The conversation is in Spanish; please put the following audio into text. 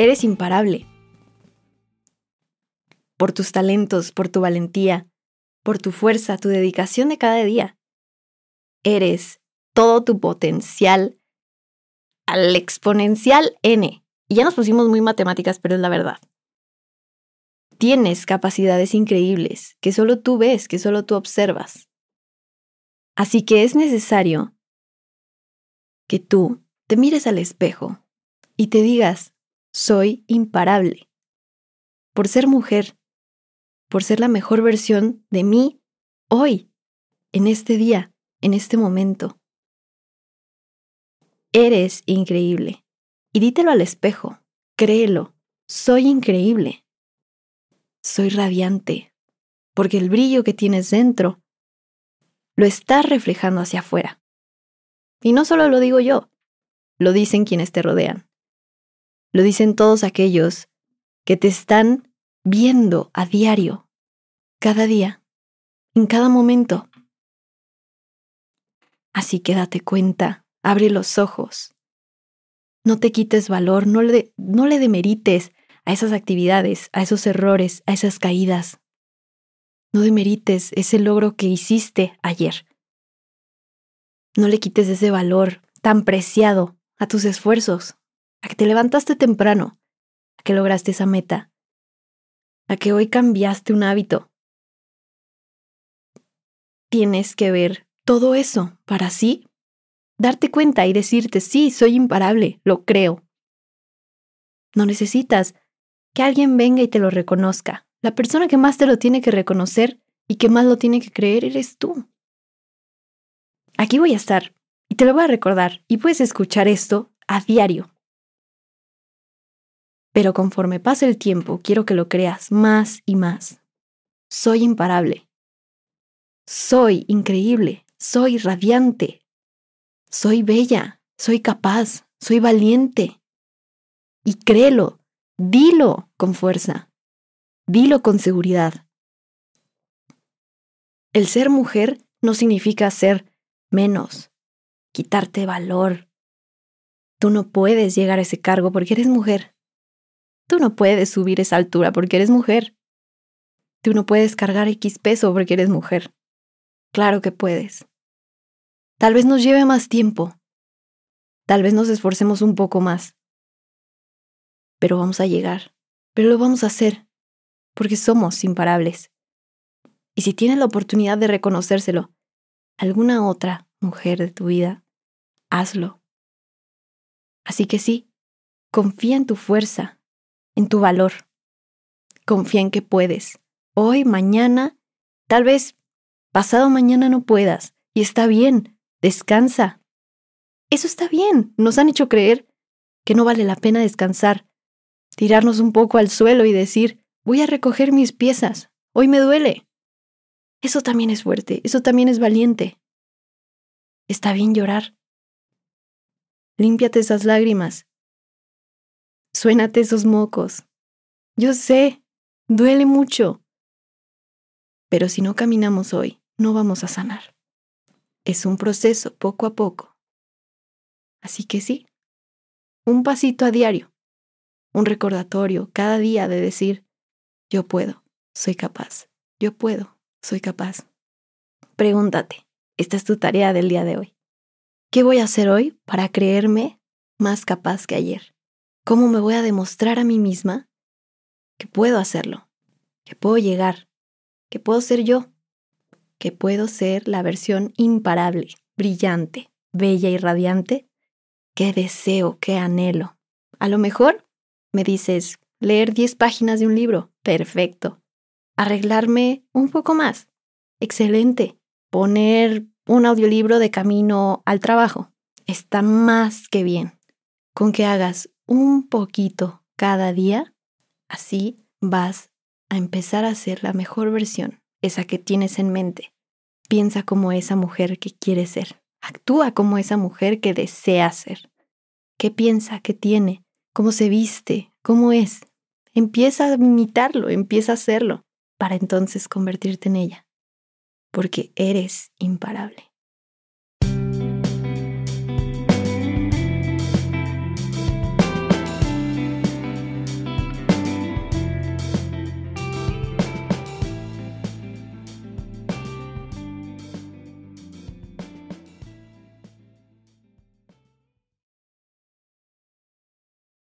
Eres imparable. Por tus talentos, por tu valentía, por tu fuerza, tu dedicación de cada día. Eres todo tu potencial al exponencial n. Y ya nos pusimos muy matemáticas, pero es la verdad. Tienes capacidades increíbles que solo tú ves, que solo tú observas. Así que es necesario que tú te mires al espejo y te digas, soy imparable. Por ser mujer, por ser la mejor versión de mí hoy, en este día, en este momento. Eres increíble. Y dítelo al espejo, créelo, soy increíble. Soy radiante, porque el brillo que tienes dentro lo estás reflejando hacia afuera. Y no solo lo digo yo, lo dicen quienes te rodean. Lo dicen todos aquellos que te están viendo a diario, cada día, en cada momento. Así que date cuenta, abre los ojos. No te quites valor, no le, no le demerites a esas actividades, a esos errores, a esas caídas. No demerites ese logro que hiciste ayer. No le quites ese valor tan preciado a tus esfuerzos a que te levantaste temprano, a que lograste esa meta, a que hoy cambiaste un hábito. Tienes que ver todo eso para así darte cuenta y decirte, sí, soy imparable, lo creo. No necesitas que alguien venga y te lo reconozca. La persona que más te lo tiene que reconocer y que más lo tiene que creer eres tú. Aquí voy a estar y te lo voy a recordar y puedes escuchar esto a diario. Pero conforme pase el tiempo, quiero que lo creas más y más. Soy imparable. Soy increíble. Soy radiante. Soy bella. Soy capaz. Soy valiente. Y créelo. Dilo con fuerza. Dilo con seguridad. El ser mujer no significa ser menos, quitarte valor. Tú no puedes llegar a ese cargo porque eres mujer. Tú no puedes subir esa altura porque eres mujer. Tú no puedes cargar X peso porque eres mujer. Claro que puedes. Tal vez nos lleve más tiempo. Tal vez nos esforcemos un poco más. Pero vamos a llegar. Pero lo vamos a hacer. Porque somos imparables. Y si tienes la oportunidad de reconocérselo, alguna otra mujer de tu vida, hazlo. Así que sí, confía en tu fuerza, en tu valor. Confía en que puedes. Hoy, mañana, tal vez pasado mañana no puedas. Y está bien, descansa. Eso está bien. Nos han hecho creer que no vale la pena descansar, tirarnos un poco al suelo y decir, voy a recoger mis piezas. Hoy me duele. Eso también es fuerte, eso también es valiente. Está bien llorar. Límpiate esas lágrimas Suénate esos mocos. Yo sé, duele mucho. Pero si no caminamos hoy, no vamos a sanar. Es un proceso poco a poco. Así que sí, un pasito a diario, un recordatorio cada día de decir, yo puedo, soy capaz, yo puedo, soy capaz. Pregúntate, esta es tu tarea del día de hoy. ¿Qué voy a hacer hoy para creerme más capaz que ayer? ¿Cómo me voy a demostrar a mí misma que puedo hacerlo? Que puedo llegar, que puedo ser yo, que puedo ser la versión imparable, brillante, bella y radiante que deseo, que anhelo. A lo mejor me dices, leer 10 páginas de un libro, perfecto. Arreglarme un poco más, excelente. Poner un audiolibro de camino al trabajo, está más que bien. Con que hagas un poquito cada día, así vas a empezar a ser la mejor versión, esa que tienes en mente. Piensa como esa mujer que quieres ser. Actúa como esa mujer que desea ser. ¿Qué piensa? ¿Qué tiene? ¿Cómo se viste? ¿Cómo es? Empieza a imitarlo, empieza a hacerlo, para entonces convertirte en ella. Porque eres imparable.